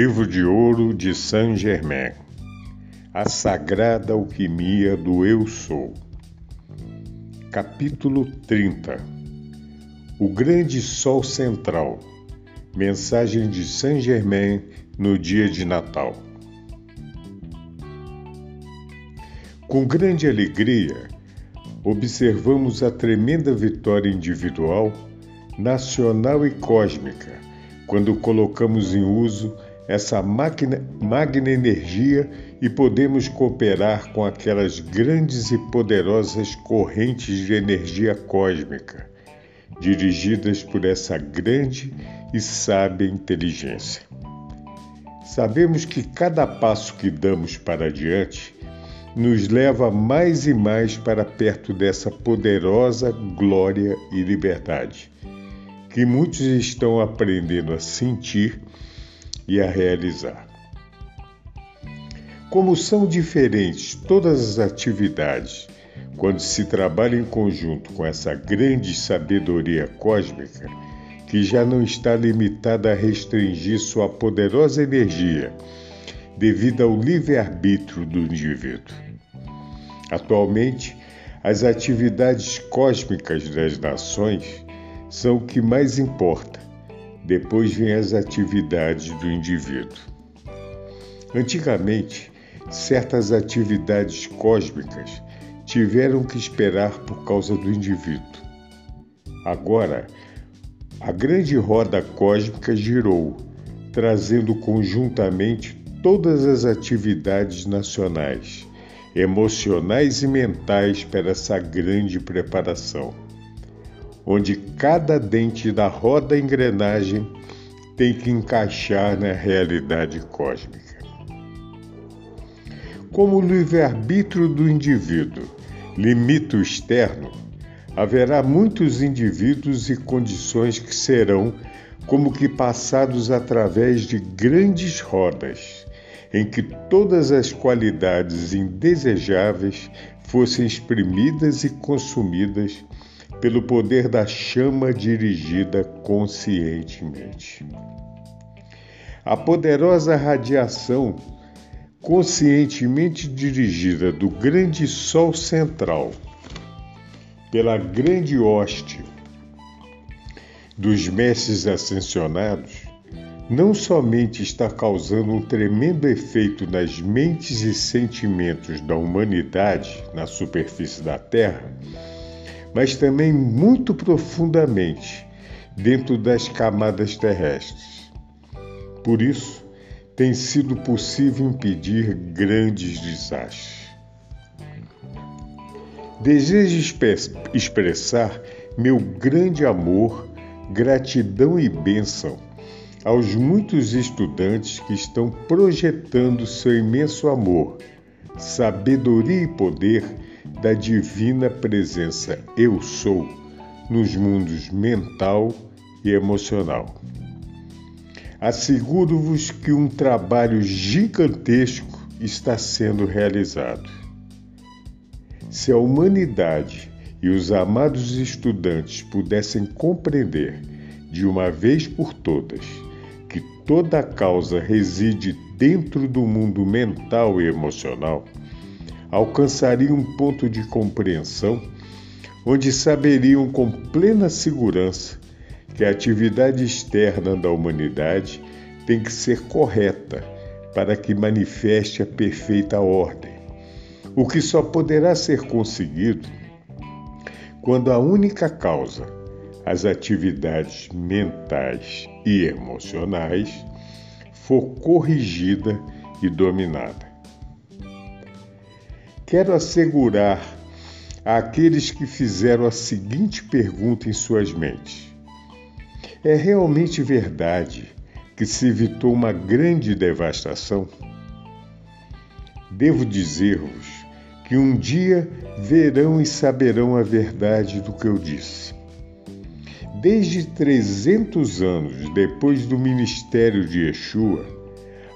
Livro de ouro de Saint Germain. A sagrada alquimia do Eu Sou. Capítulo 30. O grande sol central. Mensagem de Saint Germain no dia de Natal. Com grande alegria, observamos a tremenda vitória individual, nacional e cósmica quando colocamos em uso essa magna, magna energia e podemos cooperar com aquelas grandes e poderosas correntes de energia cósmica, dirigidas por essa grande e sábia inteligência. Sabemos que cada passo que damos para adiante nos leva mais e mais para perto dessa poderosa glória e liberdade, que muitos estão aprendendo a sentir e a realizar. Como são diferentes todas as atividades quando se trabalha em conjunto com essa grande sabedoria cósmica, que já não está limitada a restringir sua poderosa energia devido ao livre-arbítrio do indivíduo. Atualmente, as atividades cósmicas das nações são o que mais importa depois vêm as atividades do indivíduo. Antigamente, certas atividades cósmicas tiveram que esperar por causa do indivíduo. Agora, a grande roda cósmica girou, trazendo conjuntamente todas as atividades nacionais, emocionais e mentais para essa grande preparação onde cada dente da roda engrenagem tem que encaixar na realidade cósmica. Como o livre-arbítrio do indivíduo limita o externo, haverá muitos indivíduos e condições que serão como que passados através de grandes rodas, em que todas as qualidades indesejáveis fossem exprimidas e consumidas pelo poder da chama dirigida conscientemente. A poderosa radiação conscientemente dirigida do grande Sol central pela grande hoste dos mestres ascensionados não somente está causando um tremendo efeito nas mentes e sentimentos da humanidade na superfície da Terra, mas também muito profundamente dentro das camadas terrestres. Por isso, tem sido possível impedir grandes desastres. Desejo expressar meu grande amor, gratidão e bênção aos muitos estudantes que estão projetando seu imenso amor, sabedoria e poder da divina presença Eu Sou nos mundos mental e emocional. Asseguro-vos que um trabalho gigantesco está sendo realizado. Se a humanidade e os amados estudantes pudessem compreender de uma vez por todas que toda a causa reside dentro do mundo mental e emocional, alcançariam um ponto de compreensão onde saberiam com plena segurança que a atividade externa da humanidade tem que ser correta para que manifeste a perfeita ordem, o que só poderá ser conseguido quando a única causa, as atividades mentais e emocionais, for corrigida e dominada. Quero assegurar àqueles que fizeram a seguinte pergunta em suas mentes: É realmente verdade que se evitou uma grande devastação? Devo dizer-vos que um dia verão e saberão a verdade do que eu disse. Desde 300 anos depois do ministério de Yeshua,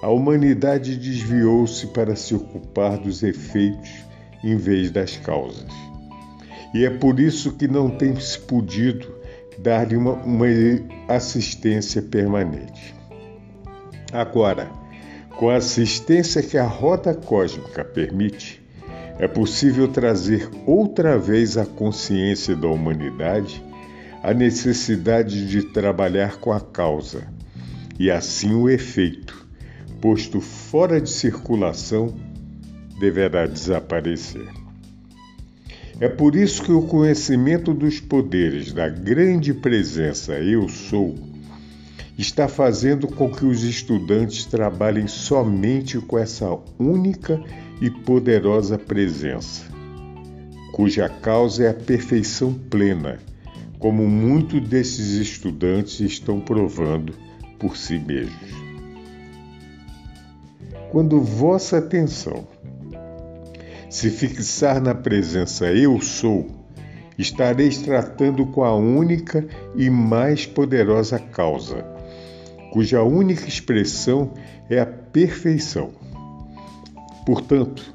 a humanidade desviou-se para se ocupar dos efeitos em vez das causas. E é por isso que não tem se podido dar-lhe uma, uma assistência permanente. Agora, com a assistência que a rota cósmica permite, é possível trazer outra vez à consciência da humanidade a necessidade de trabalhar com a causa e assim o efeito, posto fora de circulação, deverá desaparecer. É por isso que o conhecimento dos poderes da grande presença Eu Sou está fazendo com que os estudantes trabalhem somente com essa única e poderosa presença, cuja causa é a perfeição plena como muitos desses estudantes estão provando por si mesmos. Quando vossa atenção se fixar na presença Eu Sou, estareis tratando com a única e mais poderosa causa, cuja única expressão é a perfeição. Portanto,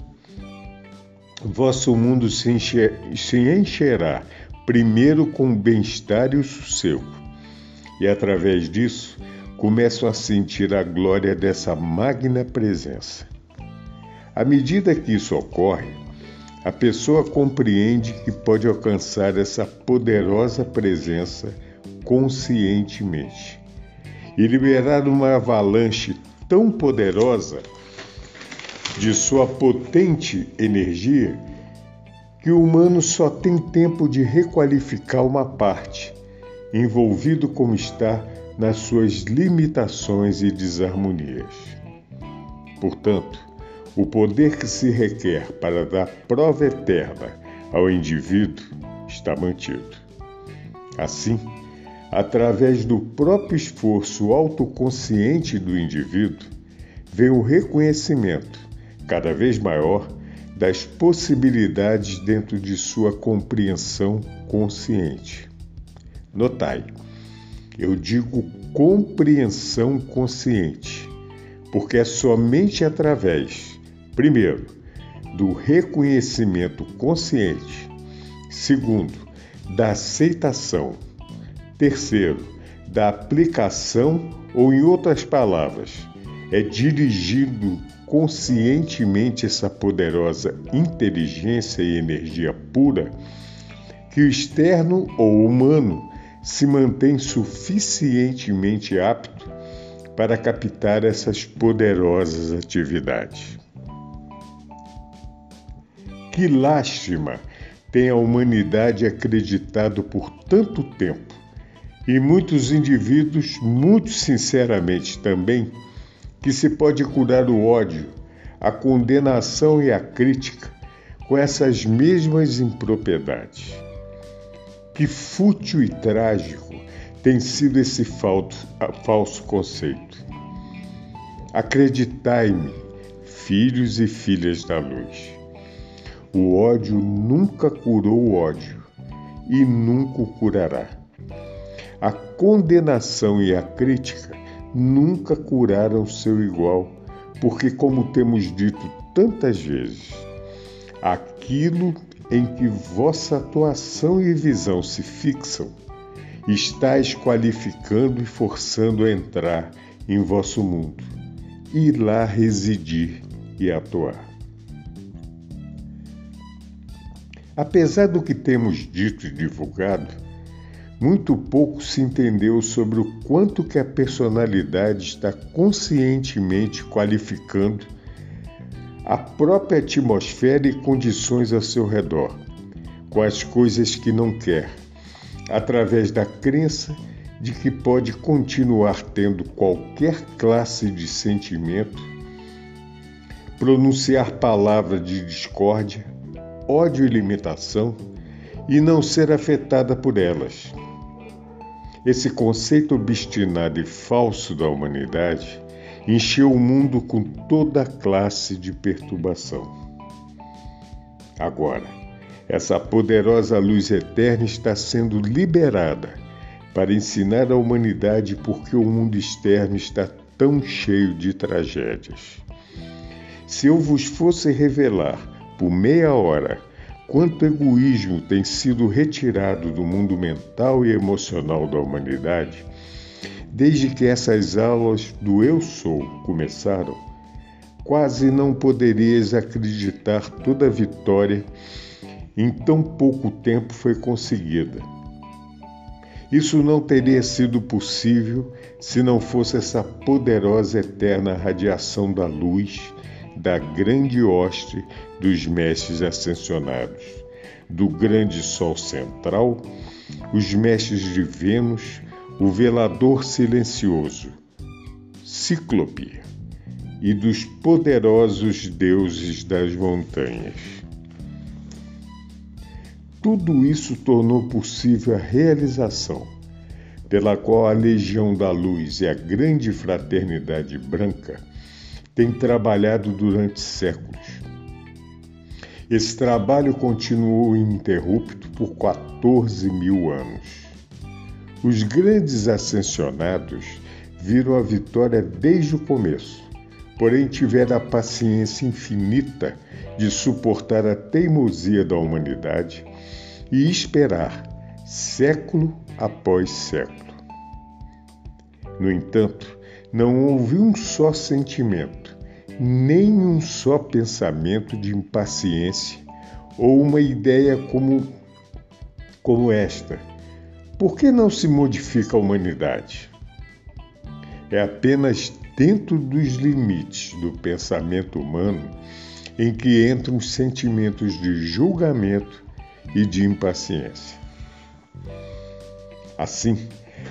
vosso mundo se, encherá primeiro com o bem-estar e o sossego, e através disso começam a sentir a glória dessa magna presença. À medida que isso ocorre, a pessoa compreende que pode alcançar essa poderosa presença conscientemente e liberar uma avalanche tão poderosa de sua potente energia que o humano só tem tempo de requalificar uma parte, envolvido como está nas suas limitações e desarmonias. Portanto, o poder que se requer para dar prova eterna ao indivíduo está mantido. Assim, através do próprio esforço autoconsciente do indivíduo, vem o reconhecimento, cada vez maior, das possibilidades dentro de sua compreensão consciente. Notai, eu digo compreensão consciente, porque é somente através, primeiro, do reconhecimento consciente, segundo, da aceitação, terceiro, da aplicação, ou em outras palavras, é dirigido conscientemente essa poderosa inteligência e energia pura, que o externo ou humano se mantém suficientemente apto para captar essas poderosas atividades. Que lástima tem a humanidade acreditado por tanto tempo, e muitos indivíduos, muito sinceramente também, que se pode curar o ódio, a condenação e a crítica com essas mesmas impropriedades. Que fútil e trágico tem sido esse falso conceito. Acreditai-me, filhos e filhas da luz. O ódio nunca curou o ódio e nunca o curará. A condenação e a crítica nunca curaram seu igual, porque, como temos dito tantas vezes, aquilo em que vossa atuação e visão se fixam, estáis qualificando e forçando a entrar em vosso mundo, e lá residir e atuar. Apesar do que temos dito e divulgado, muito pouco se entendeu sobre o quanto que a personalidade está conscientemente qualificando a própria atmosfera e condições ao seu redor, com as coisas que não quer, através da crença de que pode continuar tendo qualquer classe de sentimento, pronunciar palavras de discórdia, ódio e limitação e não ser afetada por elas. Esse conceito obstinado e falso da humanidade encheu o mundo com toda classe de perturbação. Agora, essa poderosa luz eterna está sendo liberada para ensinar a humanidade porque o mundo externo está tão cheio de tragédias. Se eu vos fosse revelar por meia hora quanto egoísmo tem sido retirado do mundo mental e emocional da humanidade, desde que essas aulas do Eu Sou começaram, quase não poderias acreditar toda a vitória em tão pouco tempo foi conseguida. Isso não teria sido possível se não fosse essa poderosa eterna radiação da luz da grande hoste dos mestres ascensionados, do grande sol central, os mestres de Vênus, o velador silencioso, Cíclope, e dos poderosos deuses das montanhas. Tudo isso tornou possível a realização, pela qual a Legião da Luz e a Grande Fraternidade Branca têm trabalhado durante séculos. Esse trabalho continuou ininterrupto por 14 mil anos. Os grandes ascensionados viram a vitória desde o começo, porém tiveram a paciência infinita de suportar a teimosia da humanidade e esperar século após século. No entanto, não houve um só sentimento, nem um só pensamento de impaciência ou uma ideia como, como esta. Por que não se modifica a humanidade? É apenas dentro dos limites do pensamento humano em que entram os sentimentos de julgamento e de impaciência. Assim,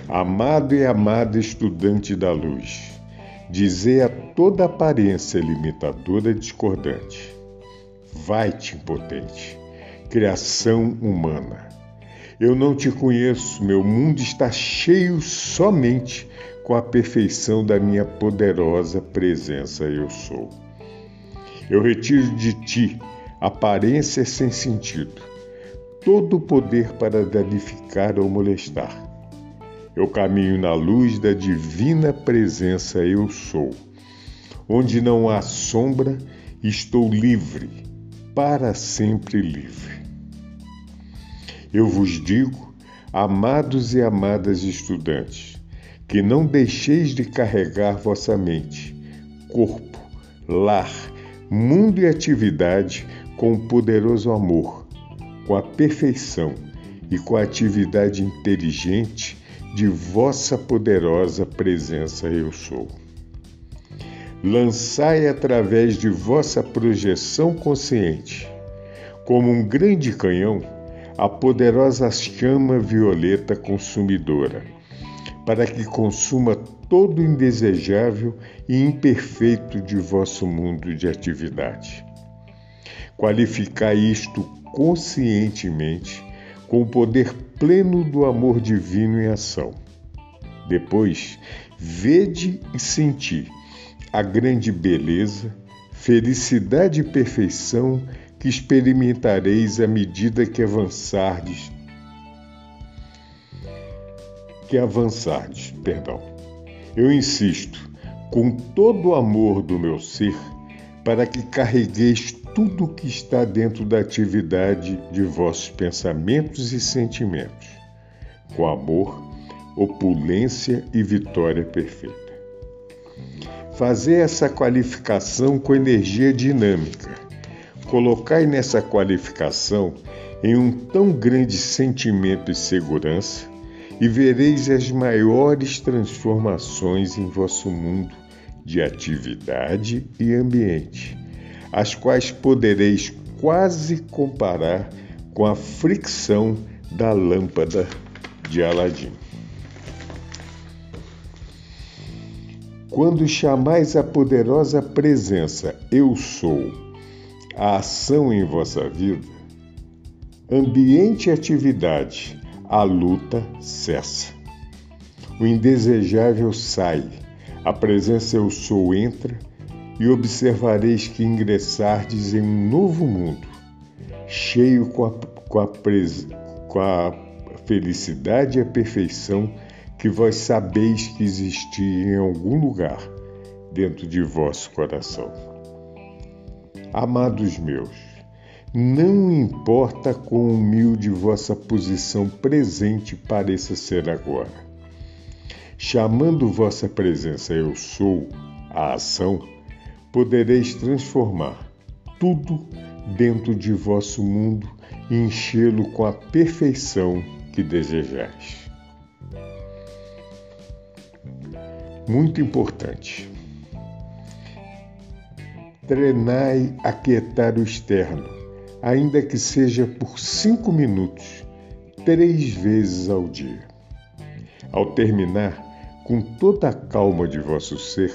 amado e amada estudante da luz, dizei a toda aparência limitadora e discordante: vai-te, impotente, criação humana. Eu não te conheço, meu mundo está cheio somente com a perfeição da minha poderosa presença Eu Sou. Eu retiro de ti aparências sem sentido, todo o poder para danificar ou molestar. Eu caminho na luz da divina presença Eu Sou. Onde não há sombra, estou livre, para sempre livre. Eu vos digo, amados e amadas estudantes, que não deixeis de carregar vossa mente, corpo, lar, mundo e atividade com o poderoso amor com a perfeição e com a atividade inteligente de vossa poderosa presença eu sou. Lançai através de vossa projeção consciente, como um grande canhão, a poderosa chama violeta consumidora, para que consuma todo o indesejável e imperfeito de vosso mundo de atividade. Qualificai isto conscientemente com o poder pleno do amor divino em ação. Depois, vede e senti a grande beleza, felicidade e perfeição que experimentareis à medida que avançardes que avançardes, perdão. Eu insisto, com todo o amor do meu ser, para que carregueis tudo o que está dentro da atividade de vossos pensamentos e sentimentos, com amor, opulência e vitória perfeita. Fazer essa qualificação com energia dinâmica. Colocai nessa qualificação em um tão grande sentimento de segurança e vereis as maiores transformações em vosso mundo de atividade e ambiente as quais podereis quase comparar com a fricção da lâmpada de Aladim. Quando chamais a poderosa presença Eu Sou, a ação em vossa vida, ambiente e atividade, a luta cessa. o indesejável sai, a presença eu sou entra, e observareis que ingressardes em um novo mundo, cheio com a, com a, pres, com a felicidade e a perfeição que vós sabeis que existia em algum lugar dentro de vosso coração. Amados meus, não importa quão humilde vossa posição presente pareça ser agora. Chamando vossa presença eu sou, a ação, podereis transformar tudo dentro de vosso mundo e enchê-lo com a perfeição que desejais. Muito importante. Treinai a quietar o externo, ainda que seja por cinco minutos, três vezes ao dia. Ao terminar, com toda a calma de vosso ser,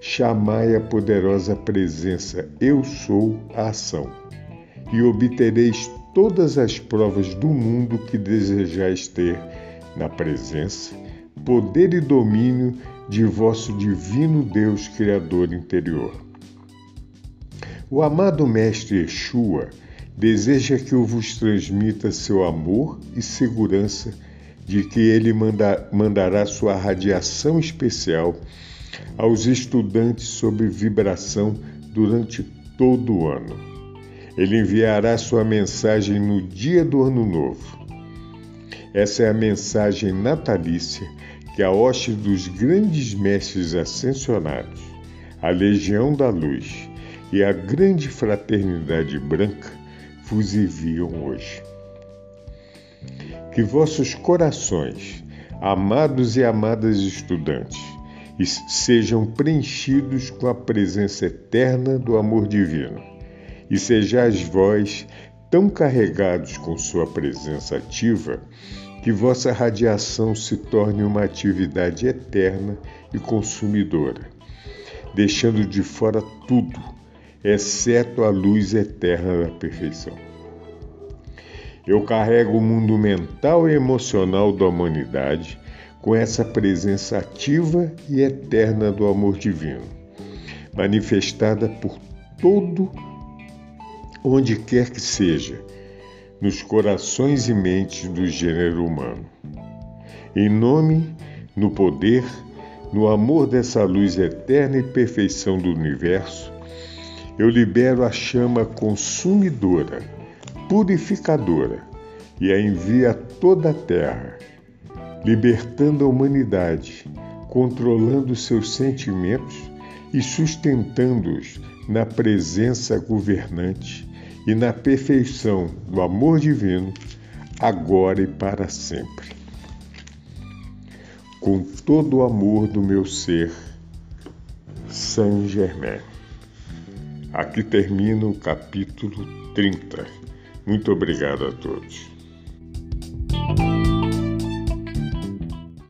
chamai a poderosa presença Eu sou a ação, e obtereis todas as provas do mundo que desejais ter na presença, poder e domínio de vosso divino Deus Criador interior. O amado Mestre Yeshua deseja que eu vos transmita seu amor e segurança de que ele manda, mandará sua radiação especial aos estudantes sob vibração durante todo o ano. Ele enviará sua mensagem no dia do Ano Novo. Essa é a mensagem natalícia que a hoste dos grandes mestres ascensionados, a Legião da Luz e a Grande Fraternidade Branca vos enviam hoje. Que vossos corações, amados e amadas estudantes, sejam preenchidos com a presença eterna do amor divino, e sejais vós tão carregados com sua presença ativa que vossa radiação se torne uma atividade eterna e consumidora, deixando de fora tudo, exceto a luz eterna da perfeição. Eu carrego o mundo mental e emocional da humanidade com essa presença ativa e eterna do amor divino, manifestada por todo onde quer que seja, nos corações e mentes do gênero humano. Em nome, no poder, no amor dessa luz eterna e perfeição do universo, eu libero a chama consumidora, purificadora e a envio a toda a terra libertando a humanidade, controlando seus sentimentos e sustentando-os na presença governante e na perfeição do amor divino, agora e para sempre. Com todo o amor do meu ser, Saint Germain. Aqui termina o capítulo 30. Muito obrigado a todos.